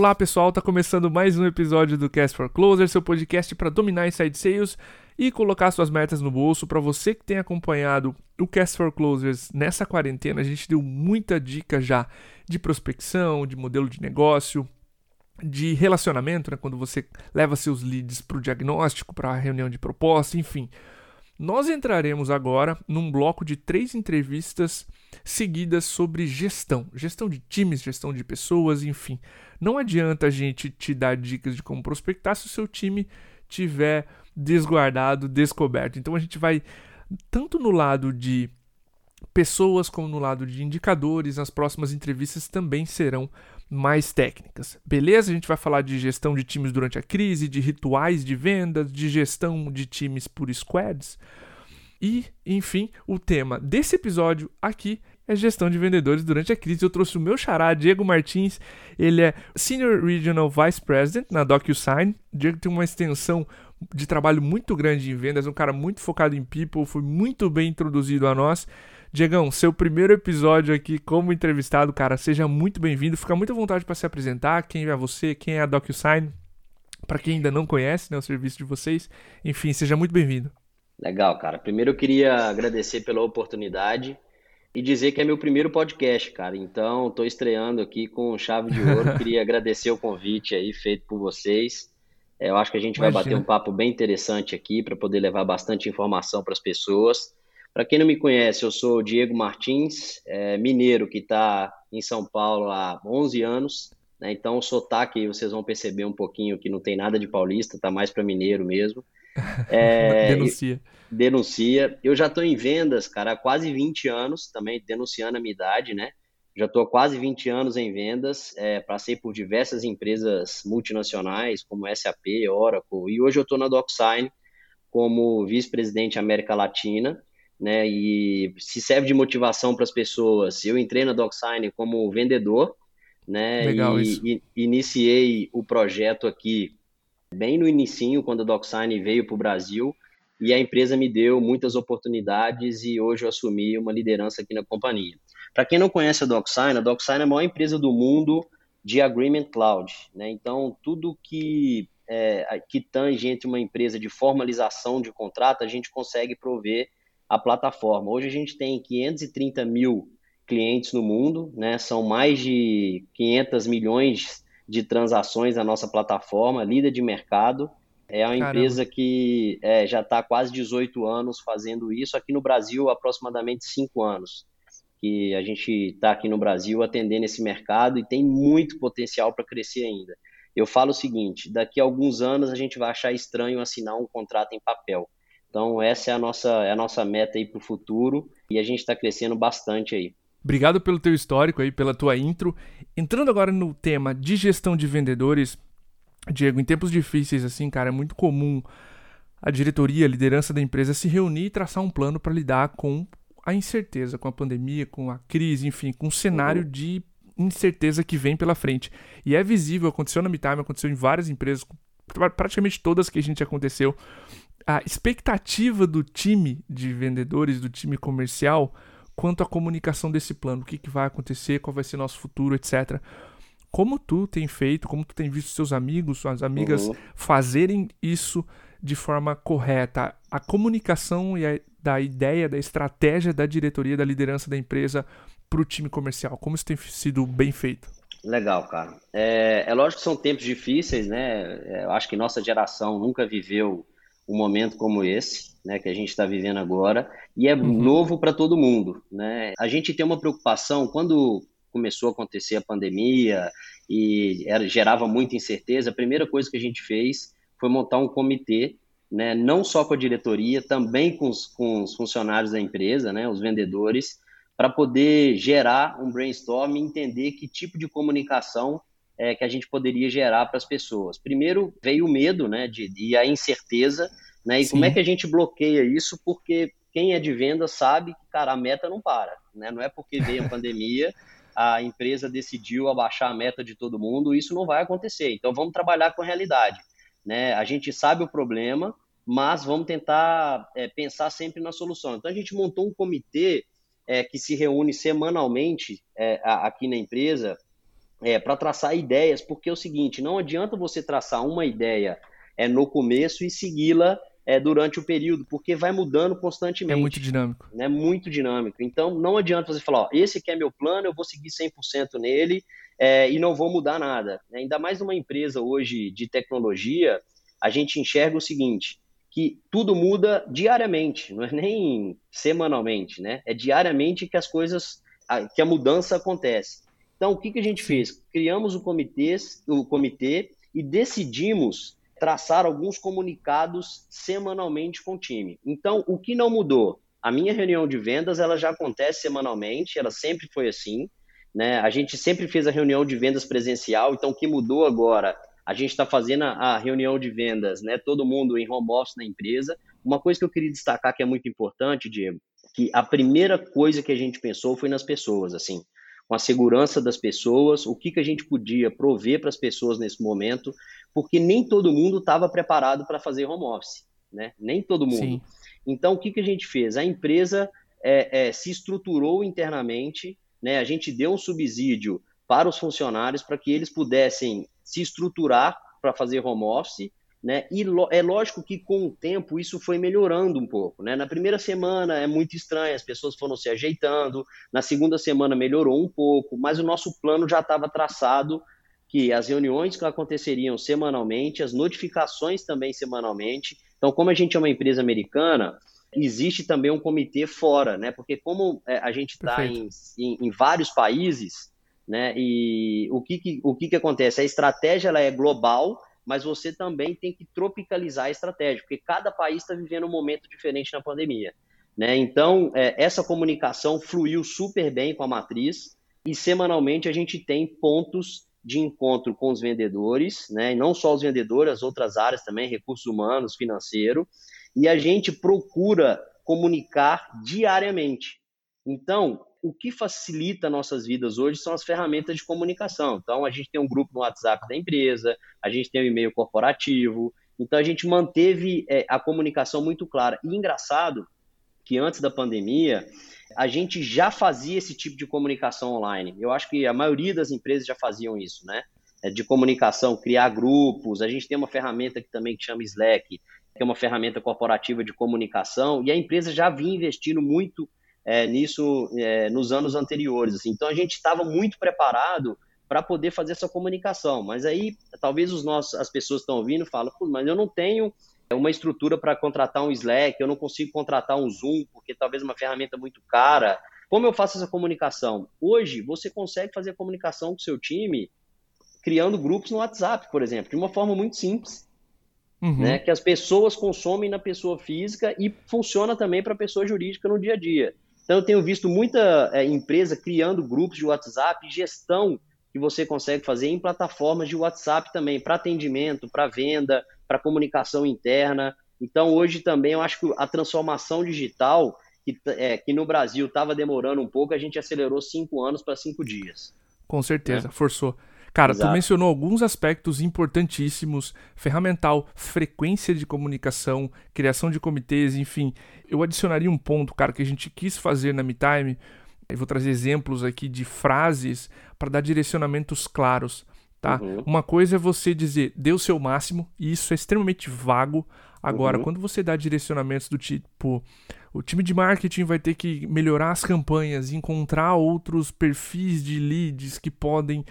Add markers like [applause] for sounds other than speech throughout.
Olá pessoal, tá começando mais um episódio do Cast for Closer, seu podcast para dominar inside sales e colocar suas metas no bolso. Para você que tem acompanhado o Cast for Closers nessa quarentena, a gente deu muita dica já de prospecção, de modelo de negócio, de relacionamento, né, quando você leva seus leads para o diagnóstico, para a reunião de proposta, enfim. Nós entraremos agora num bloco de três entrevistas seguidas sobre gestão, gestão de times, gestão de pessoas, enfim. Não adianta a gente te dar dicas de como prospectar se o seu time tiver desguardado, descoberto. Então a gente vai tanto no lado de pessoas como no lado de indicadores, nas próximas entrevistas também serão mais técnicas. Beleza? A gente vai falar de gestão de times durante a crise, de rituais de vendas, de gestão de times por squads. E, enfim, o tema desse episódio aqui é gestão de vendedores durante a crise. Eu trouxe o meu xará, Diego Martins. Ele é Senior Regional Vice President na DocuSign. Diego tem uma extensão de trabalho muito grande em vendas, um cara muito focado em people, foi muito bem introduzido a nós. Diegão, seu primeiro episódio aqui como entrevistado, cara, seja muito bem-vindo. Fica muito à vontade para se apresentar, quem é você, quem é a DocuSign, para quem ainda não conhece né, o serviço de vocês. Enfim, seja muito bem-vindo. Legal, cara. Primeiro eu queria agradecer pela oportunidade e dizer que é meu primeiro podcast, cara. Então, estou estreando aqui com chave de ouro. [laughs] queria agradecer o convite aí feito por vocês. É, eu acho que a gente Imagina. vai bater um papo bem interessante aqui para poder levar bastante informação para as pessoas. Para quem não me conhece, eu sou o Diego Martins, é, mineiro que está em São Paulo há 11 anos. Né? Então, o sotaque vocês vão perceber um pouquinho que não tem nada de paulista, tá mais para mineiro mesmo. [laughs] É, denuncia. Denuncia. Eu já estou em vendas, cara, há quase 20 anos, também denunciando a minha idade, né? Já estou há quase 20 anos em vendas, é, passei por diversas empresas multinacionais, como SAP, Oracle, e hoje eu estou na DocSign como vice-presidente América Latina né? E se serve de motivação para as pessoas. Eu entrei na DocSign como vendedor, né? Legal e, isso. e iniciei o projeto aqui bem no início, quando a DocSign veio para o Brasil. E a empresa me deu muitas oportunidades e hoje eu assumi uma liderança aqui na companhia. Para quem não conhece a DocSign, a DocSign é a maior empresa do mundo de Agreement Cloud. Né? Então, tudo que, é, que tange entre uma empresa de formalização de contrato, a gente consegue prover a plataforma. Hoje a gente tem 530 mil clientes no mundo, né? São mais de 500 milhões de transações na nossa plataforma, líder de mercado. É uma Caramba. empresa que é, já está quase 18 anos fazendo isso. Aqui no Brasil, aproximadamente 5 anos que a gente está aqui no Brasil atendendo esse mercado e tem muito potencial para crescer ainda. Eu falo o seguinte: daqui a alguns anos a gente vai achar estranho assinar um contrato em papel. Então, essa é a nossa, é a nossa meta aí para o futuro e a gente está crescendo bastante aí. Obrigado pelo teu histórico aí, pela tua intro. Entrando agora no tema de gestão de vendedores, Diego, em tempos difíceis assim, cara, é muito comum a diretoria, a liderança da empresa se reunir e traçar um plano para lidar com a incerteza, com a pandemia, com a crise, enfim, com um cenário uhum. de incerteza que vem pela frente. E é visível, aconteceu na MeTime, aconteceu em várias empresas, praticamente todas que a gente aconteceu, a expectativa do time de vendedores, do time comercial, quanto à comunicação desse plano, o que, que vai acontecer, qual vai ser nosso futuro, etc. Como tu tem feito, como tu tem visto seus amigos, suas amigas uhum. fazerem isso de forma correta, a comunicação e a, da ideia, da estratégia da diretoria, da liderança da empresa para o time comercial, como isso tem sido bem feito? Legal, cara. É, é lógico que são tempos difíceis, né? É, eu acho que nossa geração nunca viveu um momento como esse, né, que a gente está vivendo agora, e é uhum. novo para todo mundo, né? A gente tem uma preocupação quando começou a acontecer a pandemia e era, gerava muita incerteza. A primeira coisa que a gente fez foi montar um comitê, né, não só com a diretoria, também com os, com os funcionários da empresa, né, os vendedores, para poder gerar um brainstorm e entender que tipo de comunicação é, que a gente poderia gerar para as pessoas. Primeiro veio o medo, né, de, e a incerteza, né, e Sim. como é que a gente bloqueia isso? Porque quem é de venda sabe que, cara, a meta não para, né? Não é porque veio a [laughs] pandemia, a empresa decidiu abaixar a meta de todo mundo, isso não vai acontecer. Então vamos trabalhar com a realidade, né? A gente sabe o problema, mas vamos tentar é, pensar sempre na solução. Então a gente montou um comitê é, que se reúne semanalmente é, aqui na empresa é, para traçar ideias, porque é o seguinte, não adianta você traçar uma ideia é, no começo e segui-la é, durante o período, porque vai mudando constantemente. É muito dinâmico. É muito dinâmico. Então, não adianta você falar, ó, esse aqui é meu plano, eu vou seguir 100% nele é, e não vou mudar nada. Ainda mais numa empresa hoje de tecnologia, a gente enxerga o seguinte, que tudo muda diariamente, não é nem semanalmente, né? É diariamente que as coisas, que a mudança acontece. Então, o que, que a gente fez? Criamos o comitê, o comitê e decidimos traçar alguns comunicados semanalmente com o time. Então, o que não mudou? A minha reunião de vendas ela já acontece semanalmente, ela sempre foi assim. Né? A gente sempre fez a reunião de vendas presencial, então o que mudou agora? A gente está fazendo a, reunião de vendas, né? todo mundo em home office na empresa. Uma coisa que eu queria destacar que é muito importante, Diego, que a primeira coisa que a gente pensou foi nas pessoas, assim com a segurança das pessoas, o que, que a gente podia prover para as pessoas nesse momento, porque nem todo mundo estava preparado para fazer home office, né? Nem todo mundo. Sim. Então, o que, que a gente fez? A empresa é, é, se estruturou internamente, né? A gente deu um subsídio para os funcionários para que eles pudessem se estruturar para fazer home office né? E é lógico que com o tempo isso foi melhorando um pouco. Né? Na primeira semana é muito estranho, as pessoas foram se ajeitando, na segunda semana melhorou um pouco, mas o nosso plano já estava traçado que as reuniões que aconteceriam semanalmente, as notificações também semanalmente. Então, como a gente é uma empresa americana, existe também um comitê fora, né? Porque como é, a gente está em, em, em, vários países, né? E o que, que, o que, que acontece? A estratégia ela é global, mas você também tem que tropicalizar a estratégia, porque cada país está vivendo um momento diferente na pandemia. Né? Então, é, essa comunicação fluiu super bem com a matriz e semanalmente a gente tem pontos de encontro com os vendedores, né? e não só os vendedores, as outras áreas também, recursos humanos, financeiro, e a gente procura comunicar diariamente. Então, o que facilita nossas vidas hoje são as ferramentas de comunicação. Então, a gente tem um grupo no WhatsApp da empresa, a gente tem um e-mail corporativo. Então, a gente manteve é, a comunicação muito clara. E engraçado que antes da pandemia, a gente já fazia esse tipo de comunicação online. Eu acho que a maioria das empresas já faziam isso, né? É, de comunicação, criar grupos. A gente tem uma ferramenta que também chama Slack, que é uma ferramenta corporativa de comunicação, e a empresa já vinha investindo muito é, nisso é, nos anos anteriores. Assim. Então a gente estava muito preparado para poder fazer essa comunicação. Mas aí talvez os nossos, as pessoas estão ouvindo falam, mas eu não tenho uma estrutura para contratar um Slack, eu não consigo contratar um Zoom, porque talvez é uma ferramenta muito cara. Como eu faço essa comunicação? Hoje você consegue fazer a comunicação com o seu time criando grupos no WhatsApp, por exemplo, de uma forma muito simples. Uhum. Né, que as pessoas consomem na pessoa física e funciona também para a pessoa jurídica no dia a dia. Então, eu tenho visto muita é, empresa criando grupos de WhatsApp, gestão que você consegue fazer em plataformas de WhatsApp também, para atendimento, para venda, para comunicação interna. Então, hoje também eu acho que a transformação digital, que, é, que no Brasil estava demorando um pouco, a gente acelerou cinco anos para cinco dias. Com certeza, né? forçou. Cara, Exato. tu mencionou alguns aspectos importantíssimos: ferramental, frequência de comunicação, criação de comitês, enfim. Eu adicionaria um ponto, cara, que a gente quis fazer na MeTime. Eu vou trazer exemplos aqui de frases para dar direcionamentos claros. Tá? Uhum. Uma coisa é você dizer, dê o seu máximo, e isso é extremamente vago. Agora, uhum. quando você dá direcionamentos do tipo, o time de marketing vai ter que melhorar as campanhas, encontrar outros perfis de leads que podem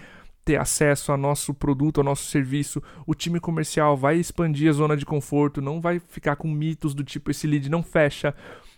ter acesso ao nosso produto, ao nosso serviço. O time comercial vai expandir a zona de conforto, não vai ficar com mitos do tipo esse lead não fecha.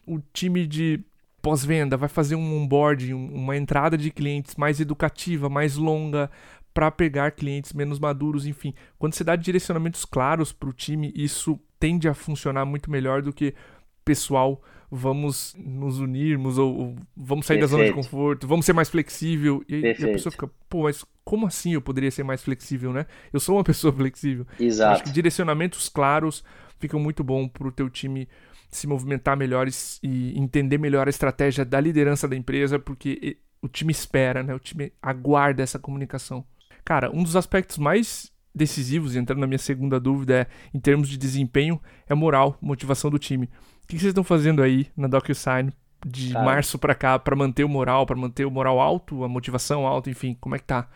O time de pós-venda vai fazer um onboarding, uma entrada de clientes mais educativa, mais longa, para pegar clientes menos maduros, enfim. Quando você dá direcionamentos claros para o time, isso tende a funcionar muito melhor do que pessoal vamos nos unirmos ou, ou vamos sair Perfeito. da zona de conforto, vamos ser mais flexível. E, e, a pessoa fica, pô, mas como assim eu poderia ser mais flexível, né? Eu sou uma [laughs] pessoa flexível. Exato. Acho que direcionamentos claros ficam muito bom para o teu time se movimentar melhor e entender melhor a estratégia da liderança da empresa, porque o time espera, né? O time aguarda essa comunicação. Cara, um dos aspectos mais decisivos, entrando na minha segunda dúvida, é, em termos de desempenho, é moral, motivação do time que vocês estão fazendo aí na DocuSign de Cara. março para cá para manter o moral, para manter o moral alto, a motivação alta, enfim, como é que tá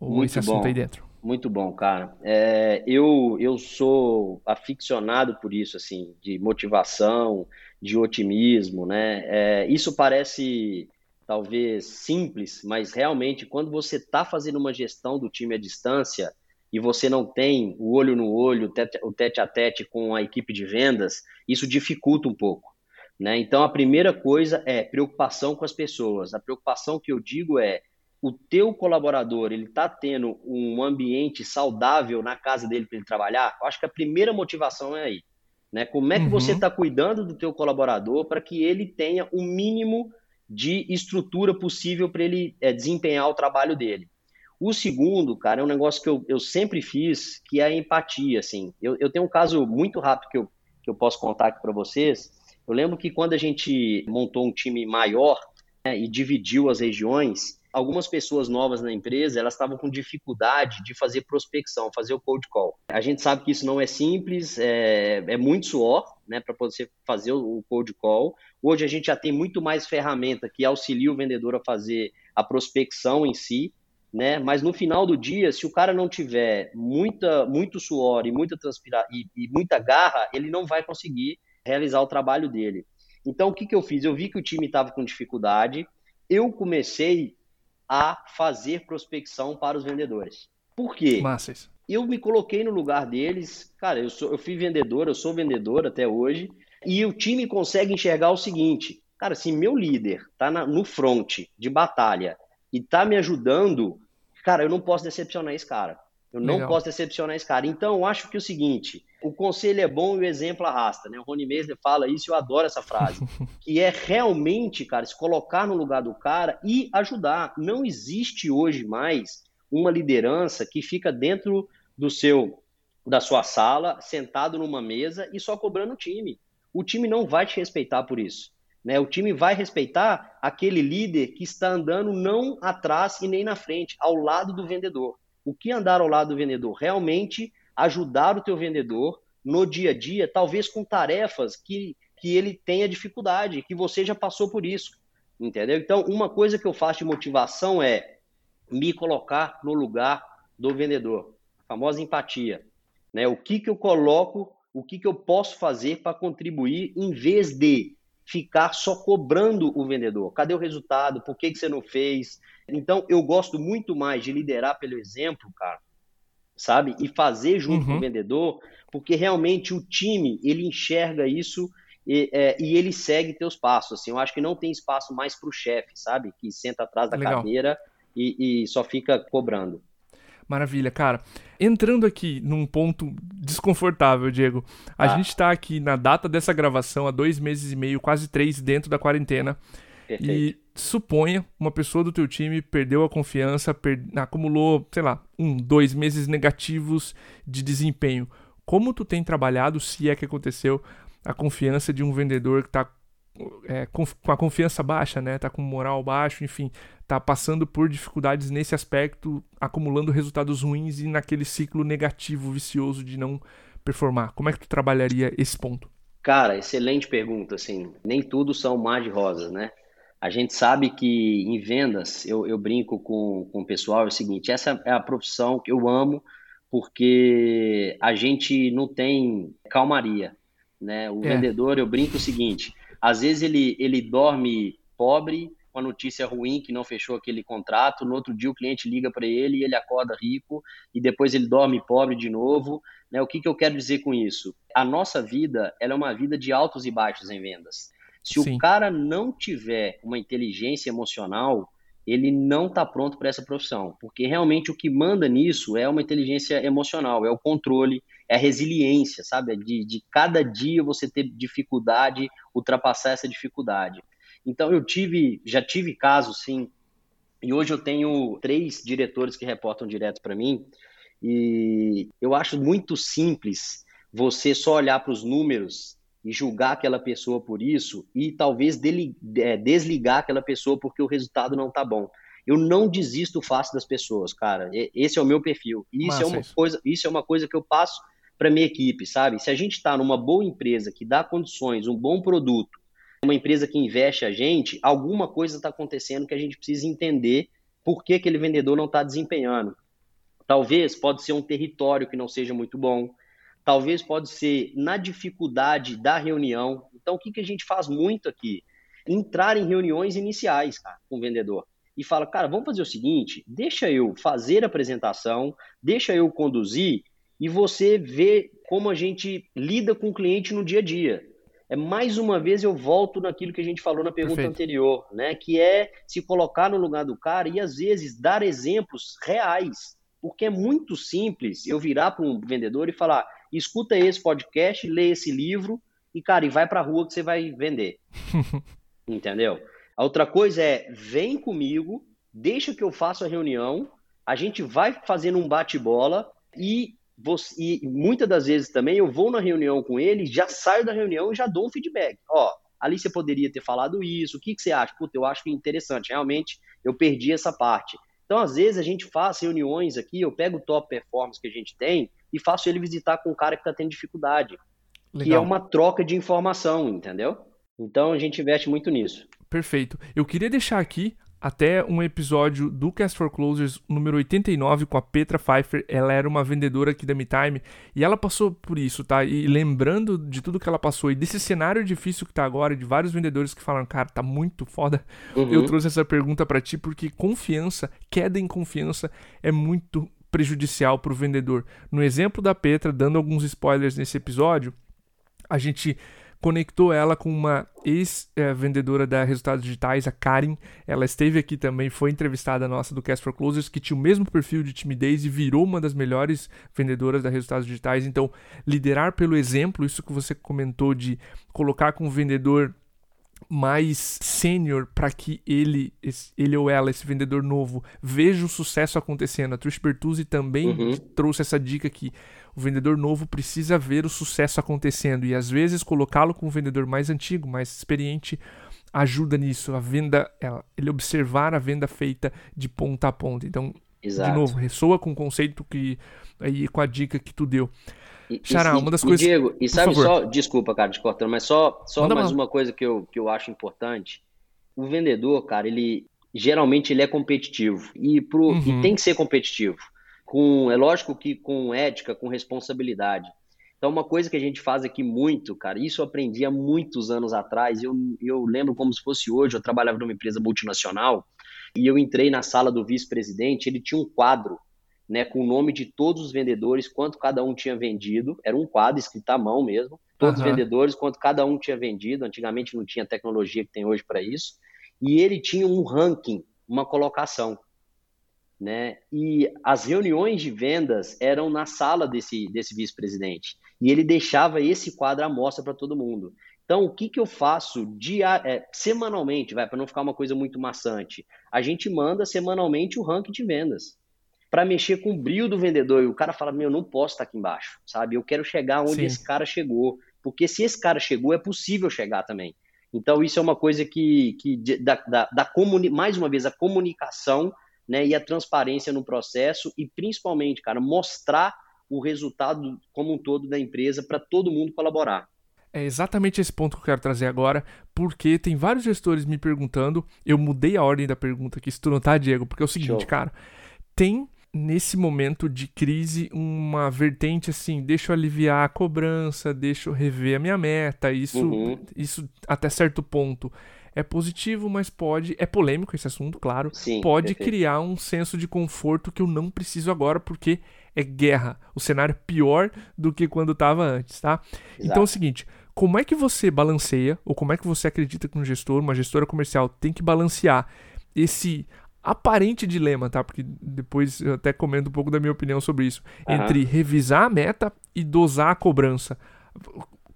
Muito esse assunto bom. aí dentro? Muito bom, cara. É, eu, eu sou aficionado por isso, assim, de motivação, de otimismo, né? É, isso parece talvez simples, mas realmente quando você está fazendo uma gestão do time à distância e você não tem o olho no olho, o tete a tete com a equipe de vendas, isso dificulta um pouco. Né? Então a primeira coisa é preocupação com as pessoas. A preocupação que eu digo é o teu colaborador ele está tendo um ambiente saudável na casa dele para ele trabalhar. Eu acho que a primeira motivação é aí. Né? Como é que uhum. você está cuidando do teu colaborador para que ele tenha o mínimo de estrutura possível para ele é, desempenhar o trabalho dele. O segundo, cara, é um negócio que eu, eu sempre fiz, que é a empatia, assim. Eu, eu tenho um caso muito rápido que eu, que eu posso contar aqui para vocês. Eu lembro que quando a gente montou um time maior né, e dividiu as regiões, algumas pessoas novas na empresa, elas estavam com dificuldade de fazer prospecção, fazer o cold call. A gente sabe que isso não é simples, é, é muito suor, né, para você fazer o cold call. Hoje a gente já tem muito mais ferramenta que auxilia o vendedor a fazer a prospecção em si, né? Mas no final do dia, se o cara não tiver muita, muito suor e muita transpira e, e muita garra, ele não vai conseguir realizar o trabalho dele. Então o que, que eu fiz? Eu vi que o time estava com dificuldade, eu comecei a fazer prospecção para os vendedores. Por quê? Massas. Eu me coloquei no lugar deles, cara, eu, sou, eu fui vendedor, eu sou vendedor até hoje, e o time consegue enxergar o seguinte, cara, se meu líder tá na, no front de batalha e tá me ajudando, cara, eu não posso decepcionar esse cara. Eu não Legal. posso decepcionar esse cara. Então, eu acho que é o seguinte, o conselho é bom e o exemplo arrasta, né? O Rony Mesler fala isso eu adoro essa frase. [laughs] que é realmente, cara, se colocar no lugar do cara e ajudar. Não existe hoje mais uma liderança que fica dentro do seu da sua sala, sentado numa mesa e só cobrando o time. O time não vai te respeitar por isso. Né? O time vai respeitar aquele líder que está andando não atrás e nem na frente, ao lado do vendedor. O que andar ao lado do vendedor? Realmente ajudar o teu vendedor no dia a dia, talvez com tarefas que, que ele tenha dificuldade, que você já passou por isso, entendeu? Então, uma coisa que eu faço de motivação é me colocar no lugar do vendedor, a famosa empatia, né? O que que eu coloco, o que que eu posso fazer para contribuir em vez de ficar só cobrando o vendedor. Cadê o resultado? Por que, que você não fez? Então, eu gosto muito mais de liderar pelo exemplo, cara, sabe? E fazer junto uhum. com o vendedor, porque realmente o time, ele enxerga isso e, é, e, ele segue teus passos. Assim, eu acho que não tem espaço mais para o chefe, sabe? Que senta atrás da Legal. cadeira e, e só fica cobrando. Maravilha, cara. Entrando aqui num ponto desconfortável, Diego. A ah. gente tá aqui na data dessa gravação, há dois meses e meio, quase três, dentro da quarentena. Perfeito. E suponha uma pessoa do teu time perdeu a confiança, per... acumulou, sei lá, um, dois meses negativos de desempenho. Como tu tem trabalhado, se é que aconteceu, a confiança de um vendedor que está é, com, com, a confiança baixa, né? Tá com moral baixo, enfim, tá passando por dificuldades nesse aspecto, acumulando resultados ruins e naquele ciclo negativo, vicioso de não performar. Como é que tu trabalharia esse ponto? Cara, excelente pergunta, assim. Nem tudo são mar de rosas, né? A gente sabe que em vendas, eu, eu brinco com, com o pessoal, é o seguinte, essa é a profissão que eu amo, porque a gente não tem calmaria, né? O é. vendedor, eu brinco o seguinte, às vezes ele, ele dorme pobre, com a notícia ruim que não fechou aquele contrato, no outro dia o cliente liga para ele e ele acorda rico, e depois ele dorme pobre de novo. Né? O que, que eu quero dizer com isso? A nossa vida ela é uma vida de altos e baixos em vendas. Se Sim. o cara não tiver uma inteligência emocional, ele não está pronto para essa profissão, porque realmente o que manda nisso é uma inteligência emocional, é o controle, é a resiliência, sabe? É de, de cada dia você ter dificuldade, ultrapassar essa dificuldade. Então eu tive, já tive casos, sim, e hoje eu tenho três diretores que reportam direto para mim, e eu acho muito simples você só olhar para os números e julgar aquela pessoa por isso e talvez é, desligar aquela pessoa porque o resultado não está bom. Eu não desisto fácil das pessoas, cara. Esse é o meu perfil. Isso Massa, é uma isso. coisa, isso é uma coisa que eu passo para minha equipe, sabe? Se a gente está numa boa empresa que dá condições, um bom produto, uma empresa que investe a gente, alguma coisa está acontecendo que a gente precisa entender por que aquele vendedor não está desempenhando. Talvez pode ser um território que não seja muito bom. Talvez pode ser na dificuldade da reunião. Então, o que, que a gente faz muito aqui? Entrar em reuniões iniciais cara, com o vendedor. E fala, cara, vamos fazer o seguinte, deixa eu fazer a apresentação, deixa eu conduzir e você vê como a gente lida com o cliente no dia a dia é mais uma vez eu volto naquilo que a gente falou na pergunta Perfeito. anterior, né? Que é se colocar no lugar do cara e às vezes dar exemplos reais, porque é muito simples eu virar para um vendedor e falar: escuta esse podcast, lê esse livro e cara, e vai para a rua que você vai vender, [laughs] entendeu? A outra coisa é vem comigo, deixa que eu faça a reunião, a gente vai fazendo um bate-bola e você, e muitas das vezes também eu vou na reunião com ele, já saio da reunião e já dou um feedback. Ó, ali você poderia ter falado isso, o que, que você acha? Puta, eu acho interessante, realmente eu perdi essa parte. Então, às vezes, a gente faz reuniões aqui, eu pego o top performance que a gente tem e faço ele visitar com um cara que está tendo dificuldade. Legal. Que é uma troca de informação, entendeu? Então, a gente investe muito nisso. Perfeito. Eu queria deixar aqui até um episódio do Cast for Closers número 89 com a Petra Pfeiffer. Ela era uma vendedora aqui da MeTime e ela passou por isso, tá? E lembrando de tudo que ela passou e desse cenário difícil que tá agora, de vários vendedores que falam, cara, tá muito foda. Uhum. Eu trouxe essa pergunta para ti porque confiança, queda em confiança é muito prejudicial para o vendedor. No exemplo da Petra, dando alguns spoilers nesse episódio, a gente conectou ela com uma ex-vendedora da Resultados Digitais, a Karen. Ela esteve aqui também, foi entrevistada nossa do Cast for Closers, que tinha o mesmo perfil de timidez e virou uma das melhores vendedoras da Resultados Digitais. Então, liderar pelo exemplo, isso que você comentou de colocar com o vendedor mais sênior para que ele, ele ou ela, esse vendedor novo, veja o sucesso acontecendo. A Trish Bertuzzi também uhum. trouxe essa dica que o vendedor novo precisa ver o sucesso acontecendo e às vezes colocá-lo com um vendedor mais antigo, mais experiente, ajuda nisso. A venda, ele observar a venda feita de ponta a ponta. Então, Exato. de novo, ressoa com o conceito que aí com a dica que tu deu. Xará, uma das e, coisas. Diego, e sabe só, desculpa, cara, te cortando, mas só, só mais uma coisa que eu, que eu acho importante. O vendedor, cara, ele geralmente ele é competitivo e, pro, uhum. e tem que ser competitivo com, é lógico que com ética, com responsabilidade. Então, uma coisa que a gente faz aqui muito, cara, isso eu aprendi há muitos anos atrás, eu, eu lembro como se fosse hoje, eu trabalhava numa empresa multinacional e eu entrei na sala do vice-presidente, ele tinha um quadro, né, com o nome de todos os vendedores, quanto cada um tinha vendido, era um quadro escrito à mão mesmo, todos uhum. os vendedores, quanto cada um tinha vendido, antigamente não tinha tecnologia que tem hoje para isso, e ele tinha um ranking, uma colocação né? E as reuniões de vendas eram na sala desse, desse vice-presidente. E ele deixava esse quadro à mostra para todo mundo. Então, o que, que eu faço dia, é, semanalmente, vai, para não ficar uma coisa muito maçante? A gente manda semanalmente o ranking de vendas para mexer com o brilho do vendedor. E o cara fala: Meu, eu não posso estar aqui embaixo, sabe? Eu quero chegar onde Sim. esse cara chegou. Porque se esse cara chegou, é possível chegar também. Então, isso é uma coisa que, que da, da, da mais uma vez, a comunicação né, e a transparência no processo e principalmente, cara, mostrar o resultado como um todo da empresa para todo mundo colaborar. É exatamente esse ponto que eu quero trazer agora, porque tem vários gestores me perguntando, eu mudei a ordem da pergunta aqui, se tu não tá, Diego, porque é o seguinte, Show. cara, tem nesse momento de crise uma vertente assim, deixa eu aliviar a cobrança, deixa eu rever a minha meta, isso, uhum. isso até certo ponto é positivo, mas pode. É polêmico esse assunto, claro. Sim, pode perfeito. criar um senso de conforto que eu não preciso agora, porque é guerra. O cenário é pior do que quando estava antes, tá? Exato. Então é o seguinte. Como é que você balanceia, ou como é que você acredita que um gestor, uma gestora comercial, tem que balancear esse aparente dilema, tá? Porque depois eu até comento um pouco da minha opinião sobre isso. Uhum. Entre revisar a meta e dosar a cobrança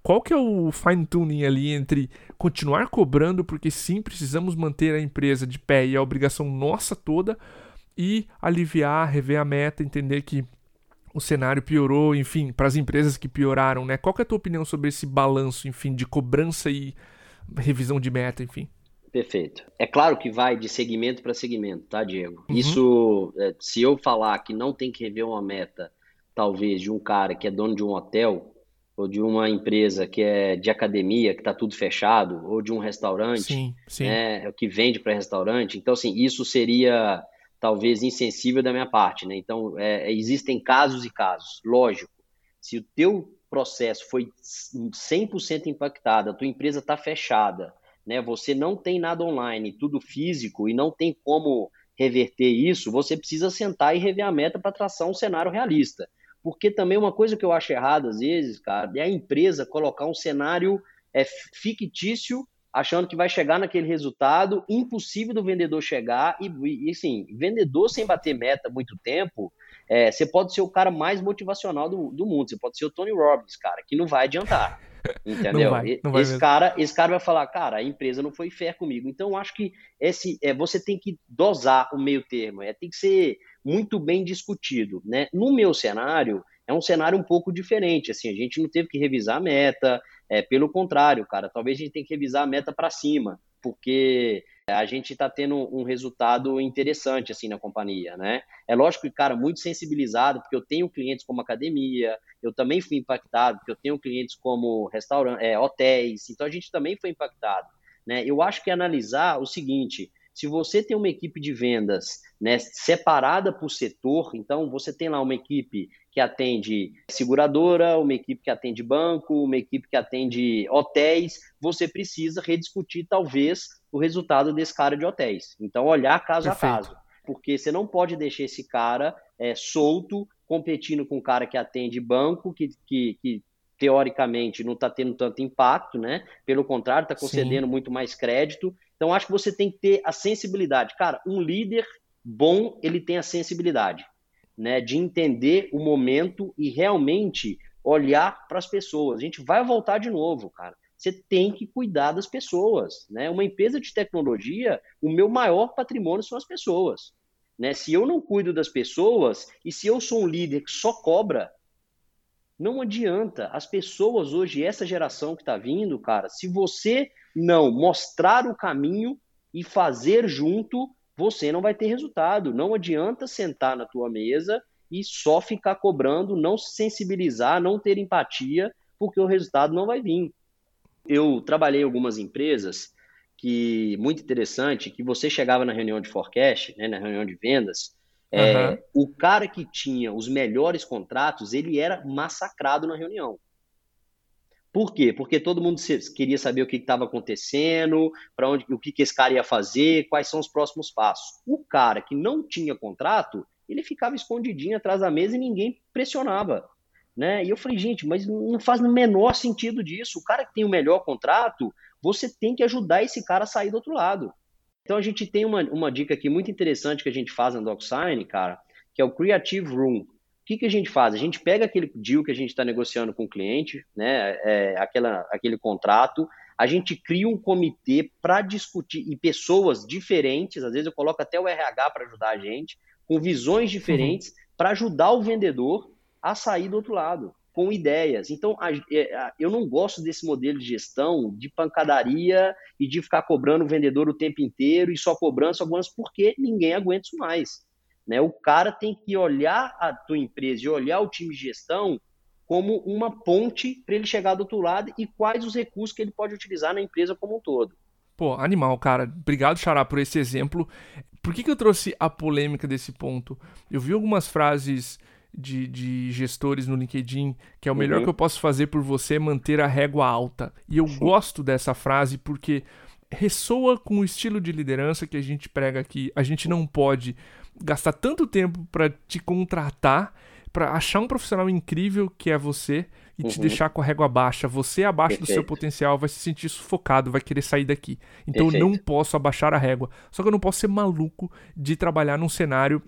qual que é o fine tuning ali entre continuar cobrando porque sim precisamos manter a empresa de pé e a obrigação nossa toda e aliviar, rever a meta, entender que o cenário piorou, enfim, para as empresas que pioraram, né? Qual é a tua opinião sobre esse balanço, enfim, de cobrança e revisão de meta, enfim? Perfeito. É claro que vai de segmento para segmento, tá, Diego? Uhum. Isso, é, se eu falar que não tem que rever uma meta, talvez, de um cara que é dono de um hotel, ou de uma empresa que é de academia, que está tudo fechado, ou de um restaurante, sim, sim. Né, que vende para restaurante. Então, assim, isso seria talvez insensível da minha parte, né? Então, é, existem casos e casos, lógico. Se o teu processo foi 100% impactado, a tua empresa está fechada, né? Você não tem nada online, tudo físico e não tem como reverter isso, você precisa sentar e rever a meta para traçar um cenário realista. Porque também uma coisa que eu acho errada às vezes, cara, é a empresa colocar um cenário é, fictício achando que vai chegar naquele resultado, impossível do vendedor chegar, e, e assim, vendedor sem bater meta muito tempo, é, você pode ser o cara mais motivacional do, do mundo, você pode ser o Tony Robbins, cara, que não vai adiantar. [laughs] Entendeu? Não vai, não vai esse, cara, esse cara vai falar, cara, a empresa não foi fair comigo. Então, acho que esse, é, você tem que dosar o meio termo, é, tem que ser muito bem discutido. Né? No meu cenário, é um cenário um pouco diferente. Assim, a gente não teve que revisar a meta, é, pelo contrário, cara, talvez a gente tenha que revisar a meta para cima, porque a gente está tendo um resultado interessante assim na companhia, né? É lógico que, cara, muito sensibilizado, porque eu tenho clientes como academia, eu também fui impactado, porque eu tenho clientes como restaurantes, é, hotéis, então a gente também foi impactado, né? Eu acho que analisar o seguinte, se você tem uma equipe de vendas né, separada por setor, então você tem lá uma equipe que atende seguradora, uma equipe que atende banco, uma equipe que atende hotéis, você precisa rediscutir talvez o resultado desse cara de hotéis. Então, olhar caso Perfeito. a caso, porque você não pode deixar esse cara é, solto competindo com o cara que atende banco, que, que, que teoricamente não está tendo tanto impacto, né? Pelo contrário, está concedendo Sim. muito mais crédito. Então, acho que você tem que ter a sensibilidade. Cara, um líder bom, ele tem a sensibilidade, né? De entender o momento e realmente olhar para as pessoas. A gente vai voltar de novo, cara. Você tem que cuidar das pessoas, né? Uma empresa de tecnologia, o meu maior patrimônio são as pessoas. Né? Se eu não cuido das pessoas e se eu sou um líder que só cobra, não adianta. As pessoas hoje, essa geração que está vindo, cara, se você não mostrar o caminho e fazer junto, você não vai ter resultado. Não adianta sentar na tua mesa e só ficar cobrando, não se sensibilizar, não ter empatia, porque o resultado não vai vir. Eu trabalhei em algumas empresas que muito interessante, que você chegava na reunião de forecast, né, na reunião de vendas, é, o cara que tinha os melhores contratos, ele era massacrado na reunião. Por quê? Porque todo mundo queria saber o que estava acontecendo, para onde, o que, que esse cara ia fazer, quais são os próximos passos. O cara que não tinha contrato, ele ficava escondidinho atrás da mesa e ninguém pressionava. Né? E eu falei, gente, mas não faz o menor sentido disso. O cara que tem o melhor contrato, você tem que ajudar esse cara a sair do outro lado. Então a gente tem uma, uma dica aqui muito interessante que a gente faz na DocSign, cara, que é o Creative Room. O que, que a gente faz? A gente pega aquele deal que a gente está negociando com o cliente, né, é, aquela, aquele contrato, a gente cria um comitê para discutir, e pessoas diferentes, às vezes eu coloco até o RH para ajudar a gente, com visões diferentes, uhum. para ajudar o vendedor a sair do outro lado com ideias. Então, a, é, a, eu não gosto desse modelo de gestão de pancadaria e de ficar cobrando o vendedor o tempo inteiro e só cobrando, só porque ninguém aguenta isso mais. Né? O cara tem que olhar a tua empresa e olhar o time de gestão como uma ponte para ele chegar do outro lado e quais os recursos que ele pode utilizar na empresa como um todo. Pô, animal, cara. Obrigado, Xará, por esse exemplo. Por que, que eu trouxe a polêmica desse ponto? Eu vi algumas frases de, de gestores no LinkedIn, que é o melhor uhum. que eu posso fazer por você manter a régua alta. E eu gosto dessa frase porque ressoa com o estilo de liderança que a gente prega aqui. A gente não pode gastar tanto tempo para te contratar, para achar um profissional incrível que é você e uhum. te deixar com a régua baixa. Você abaixo Perfeito. do seu potencial vai se sentir sufocado, vai querer sair daqui. Então Perfeito. eu não posso abaixar a régua. Só que eu não posso ser maluco de trabalhar num cenário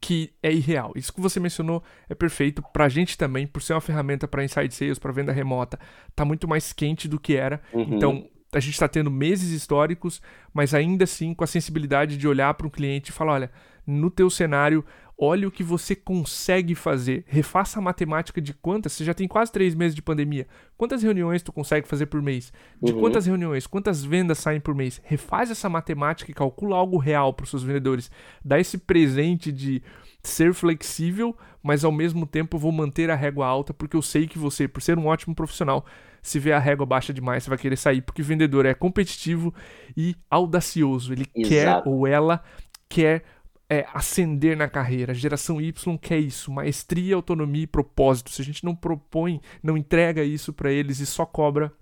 que é irreal. Isso que você mencionou é perfeito pra gente também, por ser uma ferramenta para inside sales, para venda remota, tá muito mais quente do que era. Uhum. Então, a gente está tendo meses históricos, mas ainda assim com a sensibilidade de olhar para um cliente e falar, olha, no teu cenário Olhe o que você consegue fazer. Refaça a matemática de quantas. Você já tem quase três meses de pandemia. Quantas reuniões tu consegue fazer por mês? De uhum. quantas reuniões? Quantas vendas saem por mês? Refaz essa matemática e calcula algo real para os seus vendedores. Dá esse presente de ser flexível, mas ao mesmo tempo vou manter a régua alta, porque eu sei que você, por ser um ótimo profissional, se vê a régua baixa demais, você vai querer sair, porque o vendedor é competitivo e audacioso. Ele Exato. quer ou ela quer é, ascender na carreira. A geração Y quer isso, maestria, autonomia e propósito. Se a gente não propõe, não entrega isso para eles e só cobra,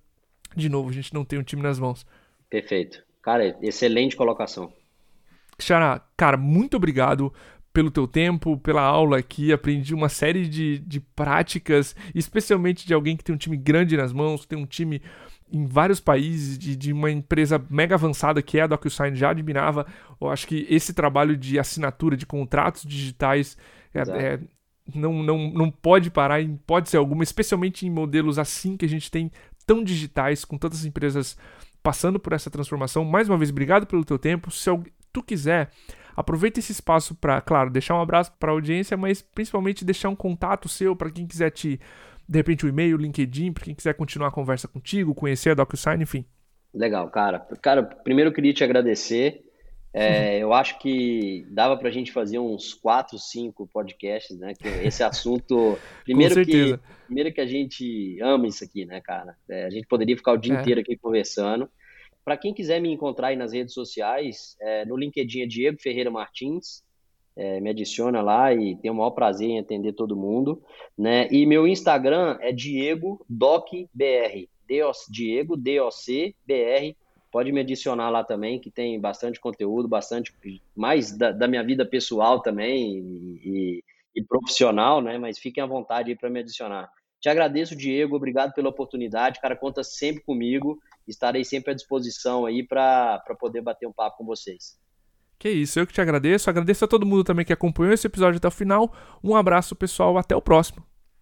de novo, a gente não tem um time nas mãos. Perfeito. Cara, excelente colocação. Xará, cara, muito obrigado pelo teu tempo, pela aula aqui. Aprendi uma série de, de práticas, especialmente de alguém que tem um time grande nas mãos, tem um time em vários países, de, de uma empresa mega avançada que é a DocuSign, já admirava. Eu acho que esse trabalho de assinatura, de contratos digitais, é, é, não, não, não pode parar em pode ser alguma, especialmente em modelos assim que a gente tem tão digitais, com tantas empresas passando por essa transformação. Mais uma vez, obrigado pelo teu tempo. Se tu quiser, aproveita esse espaço para, claro, deixar um abraço para a audiência, mas principalmente deixar um contato seu para quem quiser te de repente o e-mail, o LinkedIn, para quem quiser continuar a conversa contigo, conhecer a DocuSign, enfim. Legal, cara. Cara, primeiro eu queria te agradecer. É, [laughs] eu acho que dava para a gente fazer uns quatro, cinco podcasts, né? Que esse assunto, [laughs] primeiro que primeiro que a gente ama isso aqui, né, cara? É, a gente poderia ficar o dia é. inteiro aqui conversando. Para quem quiser me encontrar aí nas redes sociais, é, no LinkedIn é Diego Ferreira Martins é, me adiciona lá e tenho o maior prazer em atender todo mundo, né? E meu Instagram é Diego Doc BR, Diego DOC BR. Pode me adicionar lá também, que tem bastante conteúdo, bastante mais da, da minha vida pessoal também e, e, e, profissional, né? Mas fiquem à vontade aí para me adicionar. Te agradeço, Diego, obrigado pela oportunidade. Cara, conta sempre comigo. Estarei sempre à disposição aí para poder bater um papo com vocês. Que isso, eu que te agradeço. Agradeço a todo mundo também que acompanhou esse episódio até o final. Um abraço, pessoal. Até o próximo.